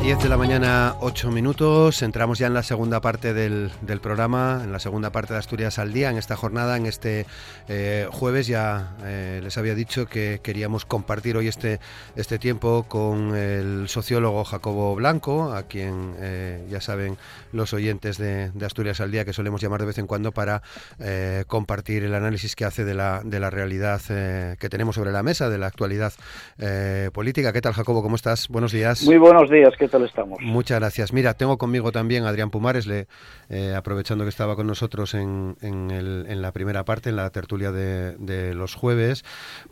10 de la mañana, 8 minutos. Entramos ya en la segunda parte del, programa, en la segunda parte de Asturias al Día, en esta jornada, en este eh, jueves. Ya eh, les había dicho que queríamos compartir hoy este, este tiempo con el sociólogo Jacobo Blanco, a quien eh, ya saben los oyentes de, Asturias al Día que solemos llamar de vez en cuando para compartir el análisis que hace de la, de la realidad que tenemos sobre la mesa, de la actualidad política. ¿Qué tal, Jacobo? ¿Cómo estás? Buenos días. Muy buenos días. ¿Qué? Estamos? Muchas gracias. Mira, tengo conmigo también a Adrián Pumares, le, eh, aprovechando que estaba con nosotros en, en, la primera parte, en la tertulia de, los jueves,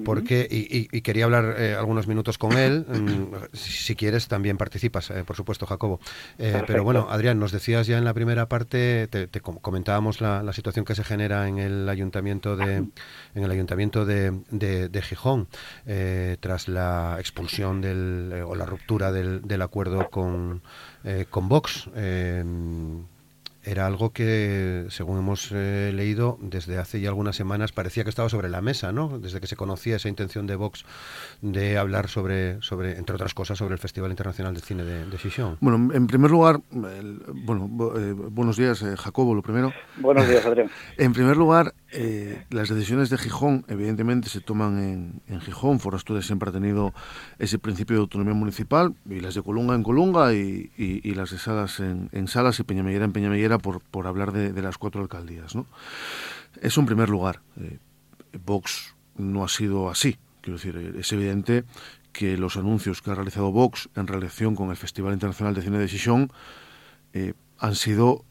porque y, quería hablar eh, algunos minutos con él. Mm, si, quieres, también participas, eh, por supuesto, Jacobo. pero bueno, Adrián, nos decías ya en la primera parte, te, comentábamos la, situación que se genera en el ayuntamiento de, en el ayuntamiento de, de, Gijón tras la expulsión del, o la ruptura del, del acuerdo con, eh, con Vox. Eh, era algo que, según hemos eh, leído, desde hace ya algunas semanas parecía que estaba sobre la mesa, ¿no? Desde que se conocía esa intención de Vox de hablar sobre, sobre entre otras cosas, sobre el Festival Internacional de Cine de, de Bueno, en primer lugar, bueno, eh, buenos días, eh, Jacobo, lo primero. Buenos días, Adrián. en primer lugar, las decisiones de Gijón, evidentemente, se toman en, en Gijón. Forastures siempre ha tenido ese principio de autonomía municipal, y las de Colunga en Colunga, y, y, las de Salas en, en Salas y Peñamellera en Peñamellera por, por hablar de, las cuatro alcaldías. ¿no? Eso en primer lugar. Eh, Vox no ha sido así. Quiero decir, es evidente que los anuncios que ha realizado Vox en relación con el Festival Internacional de Cine de Sisión eh, han sido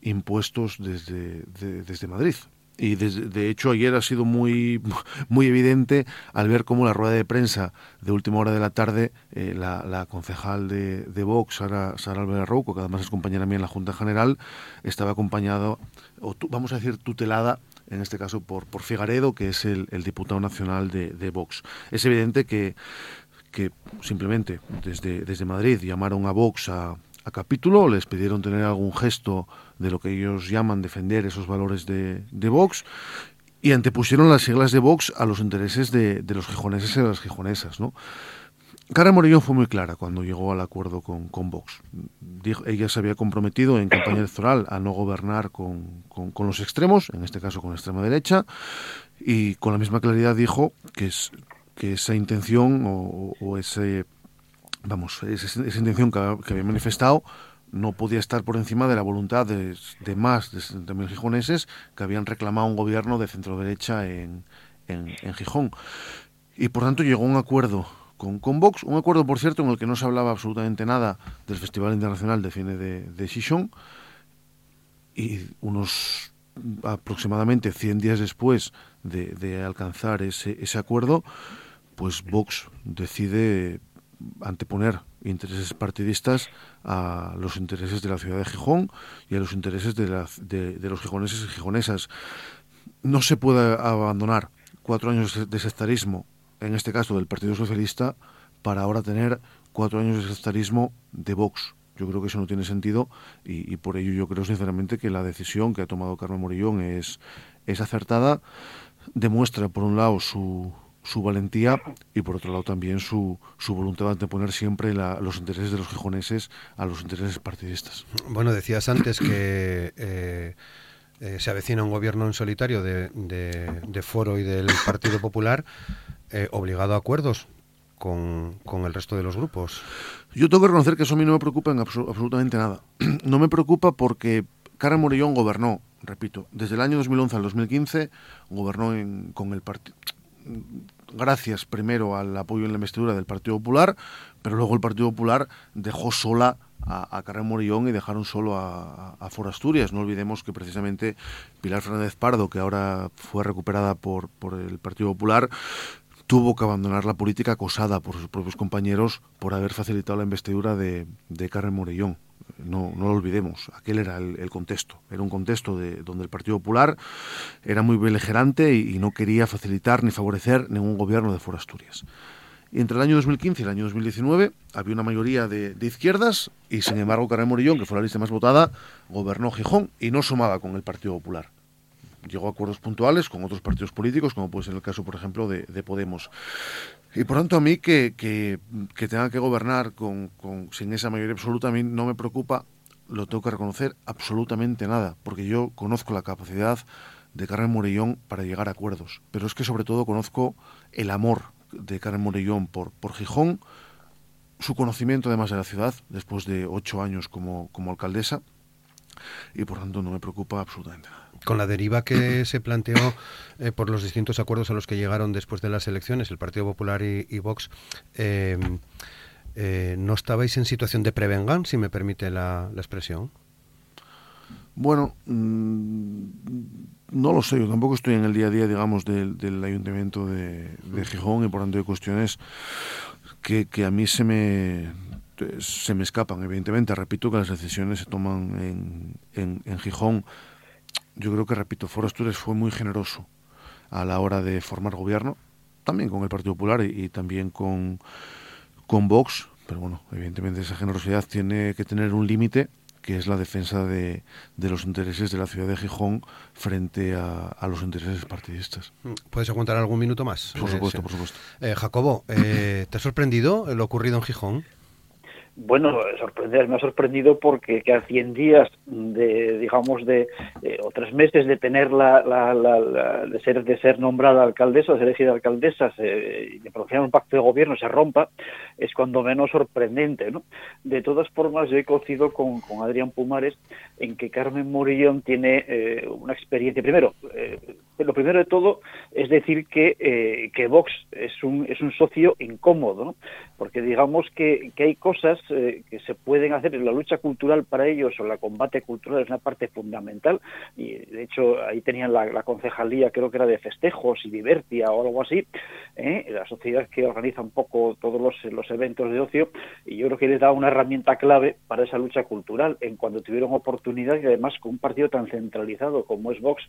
impuestos desde, desde Madrid. Y de, hecho ayer ha sido muy, muy evidente al ver cómo la rueda de prensa de última hora de la tarde, eh, la, concejal de, de Vox, Sara, Sara Álvarez Rouco, que además es compañera mía en la Junta General, estaba acompañado, o vamos a decir tutelada, en este caso por, por Figaredo, que es el, diputado nacional de, de, Vox. Es evidente que, que simplemente desde, desde Madrid llamaron a Vox a a capítulo, les pidieron tener algún gesto de lo que ellos llaman defender esos valores de, de Vox y antepusieron las siglas de Vox a los intereses de, de los gijoneses y las gijonesas. ¿no? Cara Morillón fue muy clara cuando llegó al acuerdo con, con Vox. Dijo, ella se había comprometido en campaña electoral a no gobernar con, con, los extremos, en este caso con la extrema derecha, y con la misma claridad dijo que, es, que esa intención o, o ese vamos, esa, intención que, había manifestado no podía estar por encima de la voluntad de, más de 60.000 gijoneses que habían reclamado un gobierno de centro derecha en, en, Gijón. Y por tanto llegó un acuerdo con, con, Vox, un acuerdo, por cierto, en el que no se hablaba absolutamente nada del Festival Internacional de Cine de, de Y unos aproximadamente 100 días después de, de alcanzar ese, ese acuerdo, pues Vox decide anteponer intereses partidistas a los intereses de la ciudad de Gijón y a los intereses de, de, los gijoneses y gijonesas. No se puede abandonar cuatro años de sectarismo, en este caso del Partido Socialista, para ahora tener cuatro años de sectarismo de Vox. Yo creo que eso no tiene sentido y, por ello yo creo sinceramente que la decisión que ha tomado Carmen Morillón es, es acertada. Demuestra, por un lado, su, su valentía y por otro lado también su, su voluntad de anteponer siempre los intereses de los gijoneses a los intereses partidistas. Bueno, decías antes que eh, eh, se avecina un gobierno en solitario de, de, Foro y del Partido Popular eh, obligado a acuerdos con, con, el resto de los grupos. Yo tengo que reconocer que eso a mí no me preocupa en absolutamente nada. No me preocupa porque Cara Morellón gobernó, repito, desde el año 2011 al 2015, gobernó con el partido gracias primero al apoyo en la investidura del Partido Popular, pero luego el Partido Popular dejó sola a, a Carmen Morillón y dejaron solo a, a, Forasturias. No olvidemos que precisamente Pilar Fernández Pardo, que ahora fue recuperada por, el Partido Popular, tuvo que abandonar la política acosada por sus propios compañeros por haber facilitado la investidura de, de Carmen Morillón no, no lo olvidemos, aquel era el, contexto, era un contexto de, donde el Partido Popular era muy beligerante y, no quería facilitar ni favorecer ningún gobierno de Fuera Asturias. Y entre el año 2015 y el año 2019 había una mayoría de, izquierdas y sin embargo Carmen Morillón, que fue la lista más votada, gobernó Gijón y no sumaba con el Partido Popular. llegó a acuerdos puntuales con otros partidos políticos, como puede ser el caso, por ejemplo, de, Podemos. Y por tanto, a mí que, que, tenga que gobernar con, sin esa mayoría absoluta, a mí no me preocupa, lo tengo que reconocer, absolutamente nada, porque yo conozco la capacidad de Carmen Morellón para llegar a acuerdos, pero es que sobre todo conozco el amor de Carmen Morellón por, por Gijón, su conocimiento además de la ciudad, después de ocho años como, como alcaldesa, y por tanto no me preocupa absolutamente nada. Con la deriva que se planteó eh, por los distintos acuerdos a los que llegaron después de las elecciones, el Partido Popular y, Vox, eh, eh, ¿no estabais en situación de prevengan, si me permite la, expresión? Bueno, mm, no lo sé, yo tampoco estoy en el día a día, digamos, del, Ayuntamiento de, Gijón y por tanto hay cuestiones que, que a mí se me, se me escapan, evidentemente. Repito que las decisiones se toman en, en, Gijón. Yo creo que, repito, Foro Asturias fue muy generoso a la hora de formar gobierno, también con el Partido Popular y, también con, con Vox. Pero bueno, evidentemente esa generosidad tiene que tener un límite que es la defensa de, de, los intereses de la ciudad de Gijón frente a, a, los intereses partidistas. ¿Puedes aguantar algún minuto más? Por supuesto, por supuesto. Eh, Jacobo, eh, ¿te ha sorprendido lo ocurrido en Gijón? Bueno, sorprender, me ha sorprendido porque que a 100 días de, digamos, de eh, o tres meses de tener la, la, la, de ser de ser nombrada alcaldesa, de ser elegida alcaldesa, se, de pronunciar un pacto de gobierno se rompa, es cuando menos sorprendente, ¿no? De todas formas, yo he cocido con, con Adrián Pumares en que Carmen Morillón tiene eh, una experiencia. Primero, eh, lo primero de todo es decir que, que Vox es un, es un socio incómodo. Porque digamos que, que hay cosas eh, que se pueden hacer en la lucha cultural para ellos o la combate cultural es una parte fundamental y de hecho ahí tenían la, concejalía creo que era de festejos y divertia o algo así ¿eh? la sociedad que organiza un poco todos los, los eventos de ocio y yo creo que les da una herramienta clave para esa lucha cultural en cuando tuvieron oportunidad y además con un partido tan centralizado como es Vox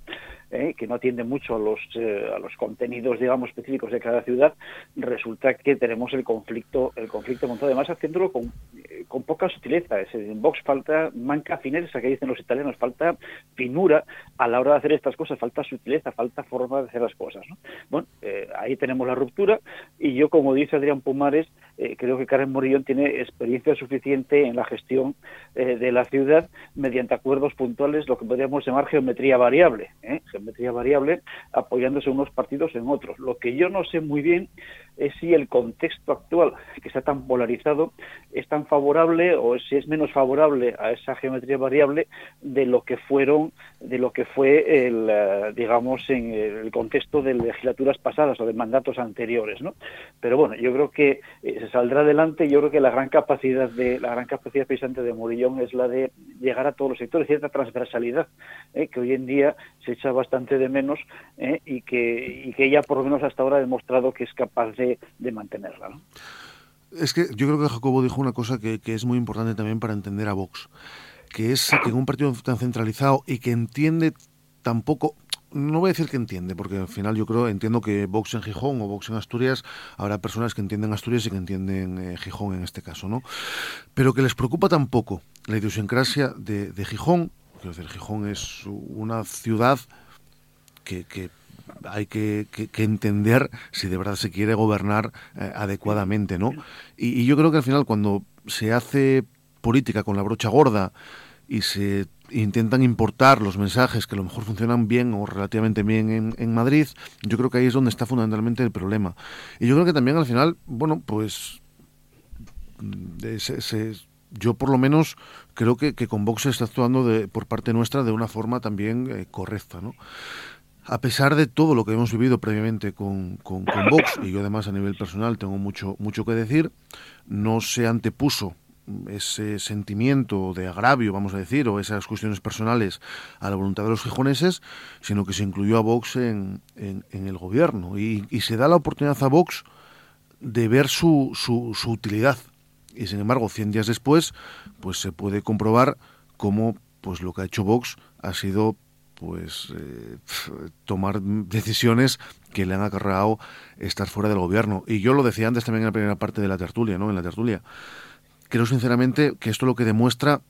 ¿eh? que no atiende mucho a los a los contenidos digamos específicos de cada ciudad resulta que tenemos el conflicto el conflicto montado además haciéndolo con eh, con poca sutileza. En Vox falta manca fineza, que dicen los italianos, falta finura a la hora de hacer estas cosas, falta sutileza, falta forma de hacer las cosas. Bueno, eh, ahí tenemos la ruptura y yo, como dice Adrián Pumares, eh, creo que Karen Morillón tiene experiencia suficiente en la gestión de la ciudad mediante acuerdos puntuales, lo que podríamos llamar geometría variable, geometría variable apoyándose unos partidos en otros. Lo que yo no sé muy bien es si el contexto actual, que está tan polarizado, es tan favorable o si es menos favorable a esa geometría variable de lo que fueron, de lo que fue el, eh, digamos, en el contexto de legislaturas pasadas o de mandatos anteriores, ¿no? Pero bueno, yo creo que eh, se saldrá adelante. Yo creo que la gran capacidad de la gran capacidad precisamente de Morillón es la de llegar a todos los sectores, cierta transversalidad ¿eh? que hoy en día se echa bastante de menos y que y que ella por lo menos hasta ahora ha demostrado que es capaz de de, mantenerla. Es que yo creo que Jacobo dijo una cosa que, es muy importante también para entender a Vox, que es que en un partido tan centralizado y que entiende tampoco, no voy a decir que entiende, porque al final yo creo, entiendo que Vox en Gijón o Vox en Asturias, habrá personas que entienden Asturias y que entienden eh, Gijón en este caso, ¿no? Pero que les preocupa tampoco la idiosincrasia de, Gijón, quiero decir, Gijón es una ciudad que hay que, entender si de verdad se quiere gobernar eh, adecuadamente, ¿no? Y, yo creo que al final cuando se hace política con la brocha gorda y se intentan importar los mensajes que a lo mejor funcionan bien o relativamente bien en, Madrid, yo creo que ahí es donde está fundamentalmente el problema. Y yo creo que también al final, bueno, pues mm, yo por lo menos creo que, con Vox se está actuando de, por parte nuestra de una forma también eh, correcta, ¿no? A pesar de todo lo que hemos vivido previamente con, con, Vox, y yo además a nivel personal tengo mucho, mucho que decir, no se antepuso ese sentimiento de agravio, vamos a decir, o esas cuestiones personales a la voluntad de los gijoneses, sino que se incluyó a Vox en, en, el gobierno. Y, se da la oportunidad a Vox de ver su, su, su utilidad. Y sin embargo, 100 días después, pues se puede comprobar cómo pues lo que ha hecho Vox ha sido pues eh, tomar decisiones que le han acarreado estar fuera del gobierno. Y yo lo decía antes también en la primera parte de la tertulia, ¿no? En la tertulia. Creo sinceramente que esto lo que demuestra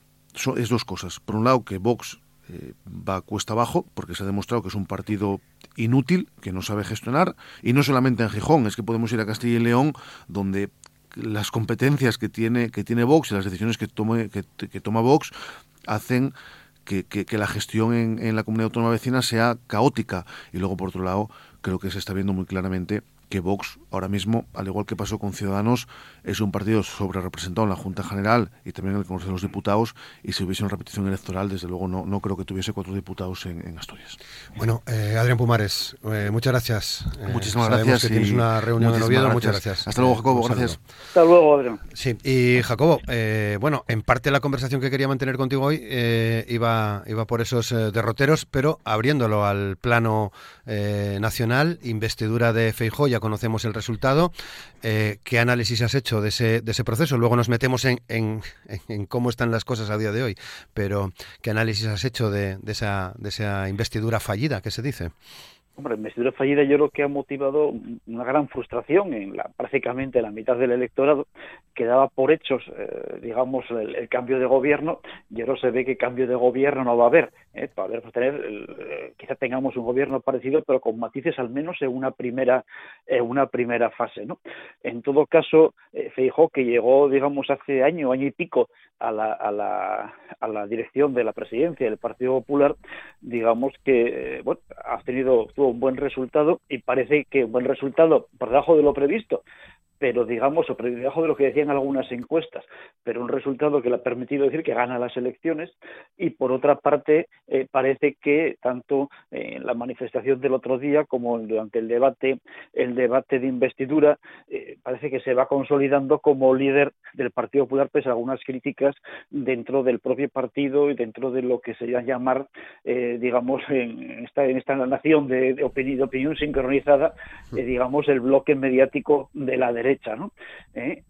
es dos cosas. Por un lado, que Vox eh, va cuesta abajo, porque se ha demostrado que es un partido inútil, que no sabe gestionar, y no solamente en Gijón, es que podemos ir a Castilla y León, donde las competencias que tiene, que tiene Vox y las decisiones que, tome, que, toma Vox hacen que, que, la gestión en, en, la comunidad autónoma vecina sea caótica. Y luego, por otro lado, creo que se está viendo muy claramente que Vox ahora mismo, al igual que pasó con Ciudadanos, es un partido sobre representado en la Junta General y también en el Congreso de los Diputados y si hubiese una repetición electoral, desde luego no, no creo que tuviese cuatro diputados en, Asturias. Bueno, eh, Adrián Pumares, eh, muchas gracias. Eh, Muchísimas gracias. Que tienes una reunión en Oviedo, muchas gracias. Hasta luego, Jacobo, gracias. Hasta luego, Adrián. Sí, y Jacobo, bueno, en parte la conversación que quería mantener contigo hoy iba, iba por esos derroteros, pero abriéndolo al plano nacional, investidura de Feijóo, conocemos el resultado. Eh, ¿Qué análisis has hecho de ese, de ese proceso? Luego nos metemos en, en, en, cómo están las cosas a día de hoy, pero ¿qué análisis has hecho de, de, esa, de esa investidura fallida que se dice? Hombre, investidura fallida yo creo que ha motivado una gran frustración en la, prácticamente la mitad del electorado que daba por hechos, eh, digamos, el, cambio de gobierno y ahora se ve que cambio de gobierno no va a haber. ¿eh? Para ver, tener, eh, quizá tengamos un gobierno parecido, pero con matices al menos en una primera, en una primera fase. ¿no? En todo caso, eh, Feijó, que llegó, digamos, hace año, año y pico a la, a la, a la dirección de la presidencia del Partido Popular, digamos que, bueno, ha tenido un buen resultado y parece que un buen resultado por debajo de lo previsto, pero digamos, o por debajo de lo que decían algunas encuestas, pero un resultado que le ha permitido decir que gana las elecciones y por otra parte eh, parece que tanto en la manifestación del otro día como durante el debate el debate de investidura eh, parece que se va consolidando como líder del Partido Popular pese a algunas críticas dentro del propio partido y dentro de lo que se llama llamar eh, digamos en esta en esta nación de, de, opinión, de opinión, sincronizada digamos el bloque mediático de la derecha ¿no?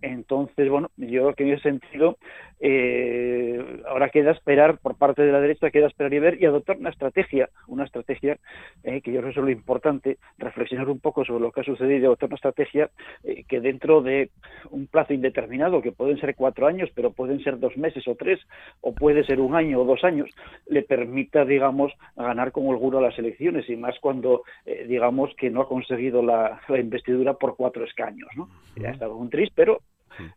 entonces bueno yo creo que en ese sentido eh, ahora queda esperar por parte de la derecha, queda esperar y ver y adoptar una estrategia, una estrategia eh, que yo creo que es lo importante, reflexionar un poco sobre lo que ha sucedido y adoptar una estrategia eh, que dentro de un plazo indeterminado, que pueden ser cuatro años, pero pueden ser dos meses o tres, o puede ser un año o dos años, le permita, digamos, ganar con holguro las elecciones y más cuando, eh, digamos, que no ha conseguido la, investidura por cuatro escaños, ¿no? Ya está un triste, pero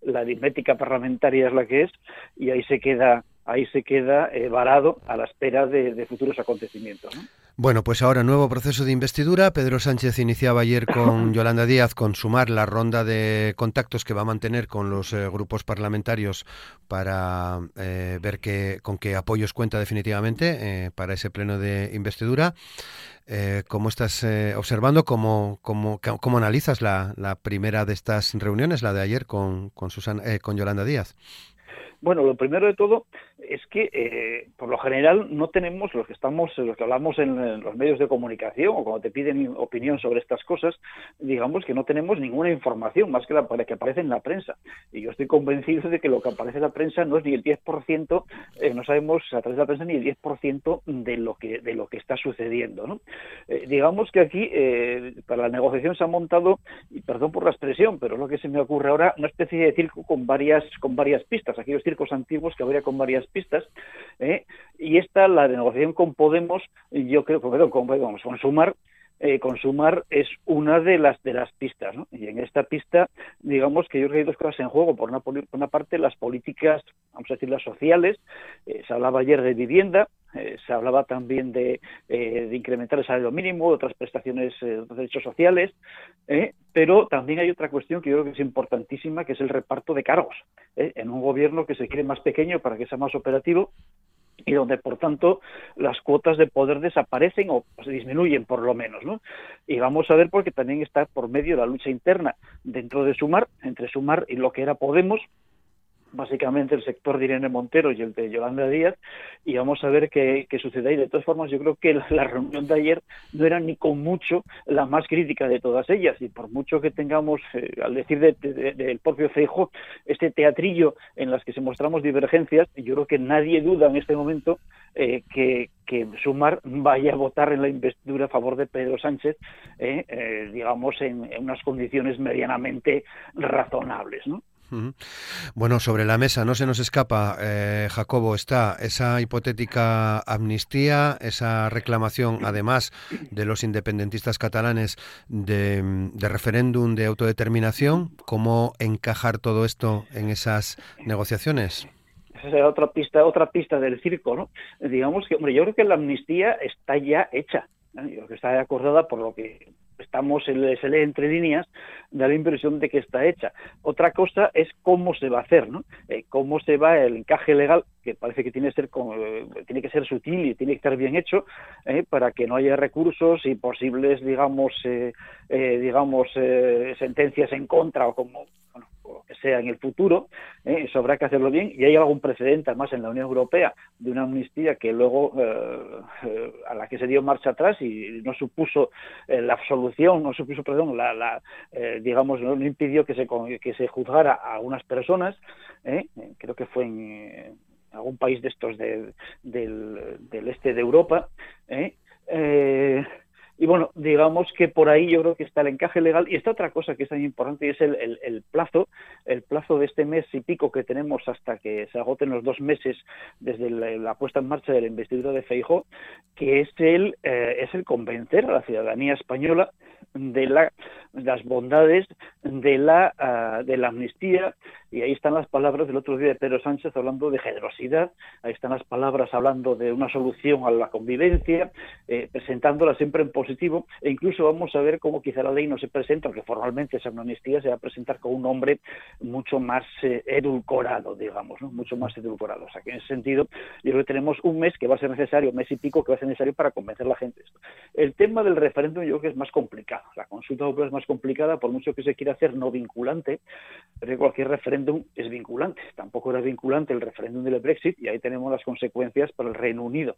la aritmética parlamentaria es la que es y ahí se queda ahí se queda eh, varado a la espera de, de futuros acontecimientos. ¿no? Bueno, pues ahora nuevo proceso de investidura. Pedro Sánchez iniciaba ayer con Yolanda Díaz con sumar la ronda de contactos que va a mantener con los eh, grupos parlamentarios para eh, ver que, con qué apoyos cuenta definitivamente eh, para ese pleno de investidura. ¿Cómo estás observando? ¿Cómo, cómo, cómo analizas la, la, primera de estas reuniones, la de ayer con, con, Susana, eh, con Yolanda Díaz? Bueno, lo primero de todo es que, eh, por lo general, no tenemos los que estamos, los que hablamos en, los medios de comunicación o cuando te piden opinión sobre estas cosas, digamos que no tenemos ninguna información más que la que aparece en la prensa. Y yo estoy convencido de que lo que aparece en la prensa no es ni el 10%, eh, no sabemos a través de la prensa ni el 10% de lo que de lo que está sucediendo. ¿no? Eh, digamos que aquí eh, para la negociación se ha montado, y perdón por la expresión, pero es lo que se me ocurre ahora, una especie de circo con varias con varias pistas. Aquellos circos antiguos que habría con varias pistas. ¿Eh? Y esta, la de negociación con Podemos, yo creo, perdón, con, vamos, con Sumar, eh, consumar es una de las de las pistas ¿no? y en esta pista digamos que yo creo que hay dos cosas en juego por una, por una parte las políticas vamos a decir las sociales eh, se hablaba ayer de vivienda eh, se hablaba también de, eh, de, incrementar el salario mínimo, otras prestaciones, eh, otros derechos sociales, pero también hay otra cuestión que yo creo que es importantísima, que es el reparto de cargos. En un gobierno que se quiere más pequeño para que sea más operativo, y donde por tanto las cuotas de poder desaparecen o se disminuyen por lo menos, ¿no? Y vamos a ver porque también está por medio la lucha interna dentro de Sumar, entre Sumar y lo que era Podemos, básicamente el sector de Irene Montero y el de Yolanda Díaz, y vamos a ver qué, qué sucede ahí. De todas formas, yo creo que la, reunión de ayer no era ni con mucho la más crítica de todas ellas, y por mucho que tengamos, eh, al decir del de, de, propio Feijo, este teatrillo en las que se mostramos divergencias, yo creo que nadie duda en este momento eh, que, que, Sumar vaya a votar en la investidura a favor de Pedro Sánchez, eh, eh digamos, en, unas condiciones medianamente razonables, ¿no? Bueno, sobre la mesa no se nos escapa, eh, Jacobo, está esa hipotética amnistía, esa reclamación, además de los independentistas catalanes, de, referéndum de autodeterminación. ¿Cómo encajar todo esto en esas negociaciones? Esa es otra pista, otra pista del circo, ¿no? Digamos que, hombre, yo creo que la amnistía está ya hecha. Yo creo que está acordada por lo que estamos, se lee entre líneas, da la impresión de que está hecha. Otra cosa es cómo se va a hacer, ¿no? Eh, cómo se va el encaje legal, que parece que tiene que ser, eh, tiene que ser sutil y tiene que estar bien hecho, eh, para que no haya recursos y posibles, digamos, digamos, sentencias en contra o como, que sea en el futuro, ¿eh? eso habrá que hacerlo bien. Y hay algún precedente además en la Unión Europea de una amnistía que luego eh, eh, a la que se dio marcha atrás y no supuso la absolución, no supuso, perdón, la, digamos, no, impidió que se, que se juzgara a algunas personas, creo que fue en algún país de estos del, del, este de Europa, eh, y bueno, digamos que por ahí yo creo que está el encaje legal. Y está otra cosa que es tan importante y es el, plazo, el plazo de este mes y pico que tenemos hasta que se agoten los dos meses desde la, puesta en marcha de la investidura de Feijóo, que es el, eh, es el convencer a la ciudadanía española de la, las bondades de la, ah, de la amnistía y ahí están las palabras del otro día de Pedro Sánchez hablando de generosidad, ahí están las palabras hablando de una solución a la convivencia, eh, presentándola siempre en positivo, e incluso vamos a ver cómo quizá la ley no se presenta, aunque formalmente esa amnistía se va a presentar con un nombre mucho más eh, edulcorado, digamos, ¿no? mucho más edulcorado. O sea que en ese sentido, yo creo que tenemos un mes que va a ser necesario, un mes y pico que va a ser necesario para convencer a la gente de esto. El tema del referéndum yo creo que es más complicado. La consulta popular es más complicada, por mucho que se quiera hacer no vinculante, pero cualquier referéndum es vinculante. Tampoco era vinculante el referéndum del Brexit y ahí tenemos las consecuencias para el Reino Unido.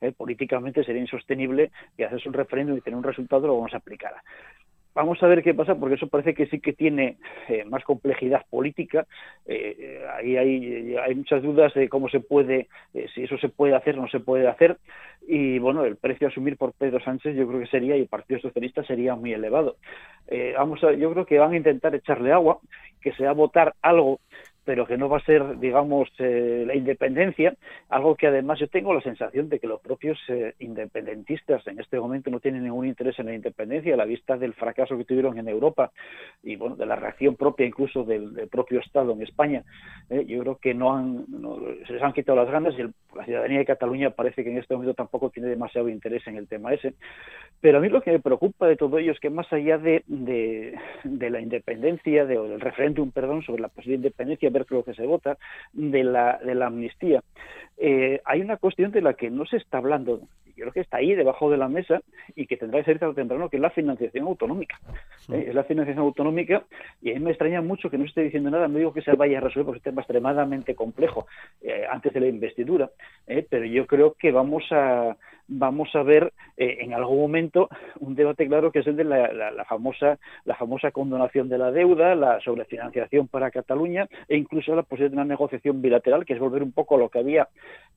Eh, políticamente sería insostenible que haces un referéndum y tener un resultado lo vamos a aplicar. Vamos a ver qué pasa, porque eso parece que sí que tiene eh, más complejidad política. Eh, ahí hay, hay, muchas dudas de cómo se puede, si eso se puede hacer o no se puede hacer. Y bueno, el precio a asumir por Pedro Sánchez yo creo que sería, y el Partido Socialista sería muy elevado. vamos a, yo creo que van a intentar echarle agua que sea votar algo pero que no va a ser, digamos, eh, la independencia, algo que además yo tengo la sensación de que los propios eh, independentistas en este momento no tienen ningún interés en la independencia a la vista del fracaso que tuvieron en Europa y, bueno, de la reacción propia incluso del, propio Estado en España. Eh, yo creo que no han, se les han quitado las ganas y la ciudadanía de Cataluña parece que en este momento tampoco tiene demasiado interés en el tema ese. Pero a mí lo que me preocupa de todo ello es que más allá de, la independencia, de, del referéndum, perdón, sobre la posible independencia, ver lo que se vota, de la, de la amnistía. Eh, hay una cuestión de la que no se está hablando, yo creo que está ahí debajo de la mesa y que tendrá que ser tarde o temprano, que es la financiación autonómica. Eh, es la financiación autonómica y a mí me extraña mucho que no esté diciendo nada, no digo que se vaya a resolver porque es un tema extremadamente complejo eh, antes de la investidura, pero yo creo que vamos a vamos a ver en algún momento un debate claro que es el de la, famosa la famosa condonación de la deuda, la sobrefinanciación para Cataluña e incluso la posibilidad de una negociación bilateral que es volver un poco a lo que había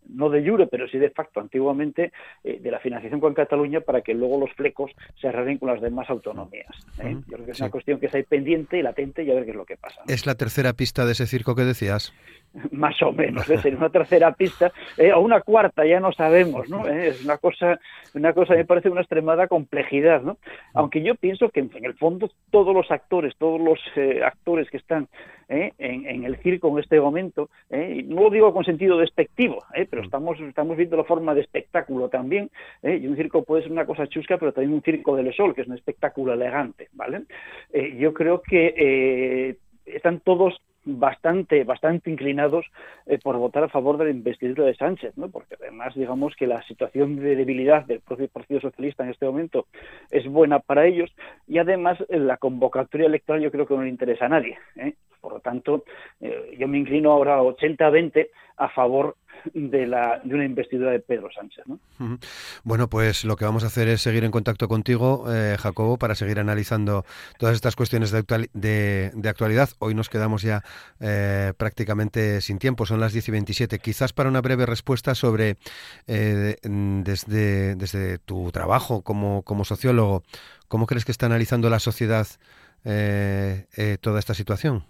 no de jure pero sí de facto antiguamente eh, de la financiación con Cataluña para que luego los flecos se arreglen con las demás autonomías. ¿eh? Yo creo que es una cuestión que está ahí pendiente y latente y a ver qué es lo que pasa. Es la tercera pista de ese circo que decías. Más o menos, es una tercera pista o una cuarta, ya no sabemos, ¿no? Es una cosa, una cosa me parece una extremada complejidad, ¿no? Aunque yo pienso que en el fondo todos los actores, todos los eh, actores que están ¿eh? en, el circo en este momento, ¿eh? no lo digo con sentido despectivo, pero estamos, estamos viendo la forma de espectáculo también, y un circo puede ser una cosa chusca, pero también un circo del sol, que es un espectáculo elegante, ¿vale? yo creo que están todos bastante bastante inclinados eh, por votar a favor de la investidura de Sánchez, ¿no? porque además digamos que la situación de debilidad del propio Partido Socialista en este momento es buena para ellos y además eh, la convocatoria electoral yo creo que no le interesa a nadie. ¿eh? Por lo tanto, yo me inclino ahora 80-20 a favor de, la, de una investidura de Pedro Sánchez. ¿no? Bueno, pues lo que vamos a hacer es seguir en contacto contigo, eh, Jacobo, para seguir analizando todas estas cuestiones de, de, actualidad. Hoy nos quedamos ya eh, prácticamente sin tiempo, son las 10 y 27. Quizás para una breve respuesta sobre, eh, desde, desde tu trabajo como, como sociólogo, ¿cómo crees que está analizando la sociedad toda esta situación?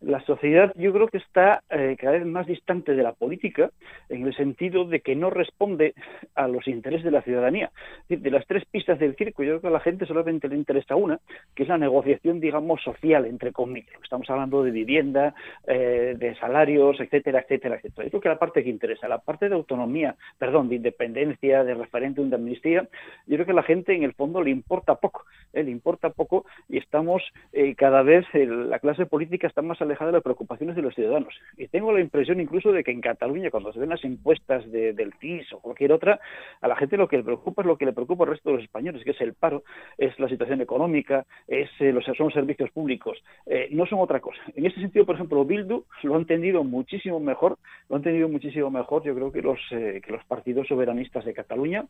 La sociedad yo creo que está eh, cada vez más distante de la política en el sentido de que no responde a los intereses de la ciudadanía. de las tres pistas del circo, yo creo que a la gente solamente le interesa una, que es la negociación, digamos, social, entre comillas. Estamos hablando de vivienda, eh, de salarios, etcétera, etcétera, etcétera. Yo creo que la parte que interesa, la parte de autonomía, perdón, de independencia, de referéndum, de amnistía, yo creo que a la gente en el fondo le importa poco, ¿eh? le importa poco y estamos cada vez, la clase política está más alejada de las preocupaciones de los ciudadanos. Y tengo la impresión incluso de que en Cataluña, cuando se ven las encuestas del CIS o cualquier otra, a la gente lo que le preocupa es lo que le preocupa al resto de los españoles, que es el paro, es la situación económica, es eh, los son servicios públicos, eh, no son otra cosa. En ese sentido, por ejemplo, Bildu lo ha entendido muchísimo mejor, lo ha entendido muchísimo mejor, yo creo que los eh, que los partidos soberanistas de Cataluña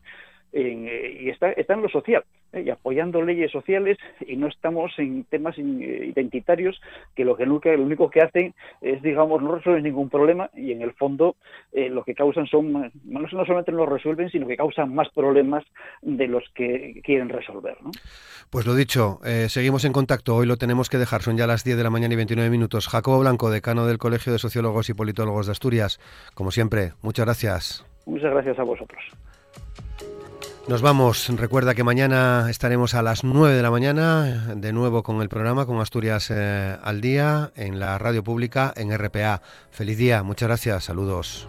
y está, está en lo social y apoyando leyes sociales y no estamos en temas identitarios que lo que nunca, único que hacen es, digamos, no resuelven ningún problema y en el fondo eh, lo que causan son, no solamente no lo resuelven, sino que causan más problemas de los que quieren resolver. ¿no? Pues lo dicho, eh, seguimos en contacto. Hoy lo tenemos que dejar, son ya las 10 de la mañana y 29 minutos. Jacobo Blanco, decano del Colegio de Sociólogos y Politólogos de Asturias, como siempre, muchas gracias. Muchas gracias a vosotros. Nos vamos. Recuerda que mañana estaremos a las 9 de la mañana de nuevo con el programa con Asturias eh, al día en la radio pública en RPA. Feliz día, muchas gracias, saludos.